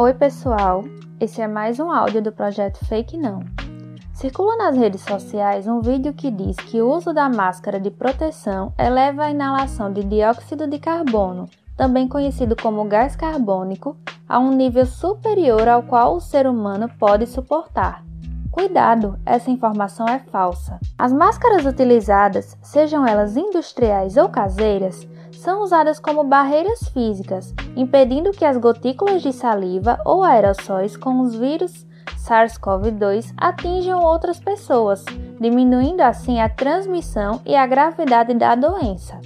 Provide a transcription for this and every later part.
Oi, pessoal! Esse é mais um áudio do projeto Fake Não. Circula nas redes sociais um vídeo que diz que o uso da máscara de proteção eleva a inalação de dióxido de carbono, também conhecido como gás carbônico, a um nível superior ao qual o ser humano pode suportar. Cuidado, essa informação é falsa. As máscaras utilizadas, sejam elas industriais ou caseiras, são usadas como barreiras físicas, impedindo que as gotículas de saliva ou aerossóis com os vírus SARS-CoV-2 atinjam outras pessoas, diminuindo assim a transmissão e a gravidade da doença.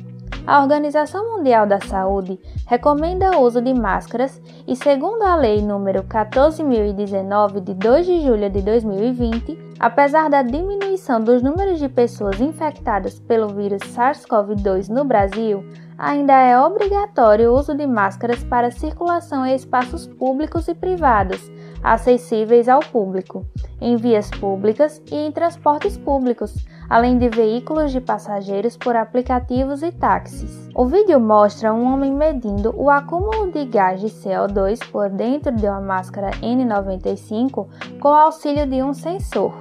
A Organização Mundial da Saúde recomenda o uso de máscaras e, segundo a Lei nº 14.019 de 2 de julho de 2020, apesar da diminuição dos números de pessoas infectadas pelo vírus SARS-CoV-2 no Brasil, ainda é obrigatório o uso de máscaras para circulação em espaços públicos e privados, acessíveis ao público, em vias públicas e em transportes públicos, além de veículos de passageiros por aplicativos e táxis. O vídeo mostra um homem medindo o acúmulo de gás de CO2 por dentro de uma máscara N95 com auxílio de um sensor.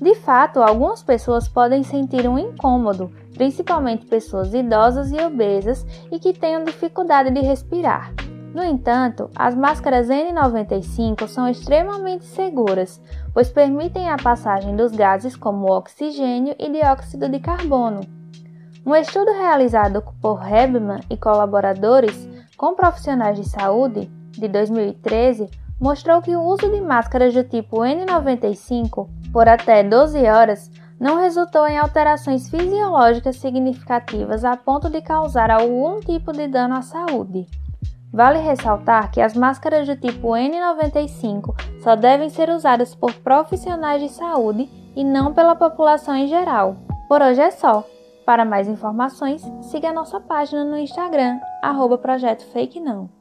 De fato, algumas pessoas podem sentir um incômodo, principalmente pessoas idosas e obesas e que tenham dificuldade de respirar. No entanto, as máscaras N95 são extremamente seguras, pois permitem a passagem dos gases como oxigênio e dióxido de carbono. Um estudo realizado por Hebman e colaboradores com profissionais de saúde, de 2013, mostrou que o uso de máscaras do tipo N95 por até 12 horas não resultou em alterações fisiológicas significativas a ponto de causar algum tipo de dano à saúde. Vale ressaltar que as máscaras do tipo N95 só devem ser usadas por profissionais de saúde e não pela população em geral. Por hoje é só. Para mais informações, siga a nossa página no Instagram, arroba Não.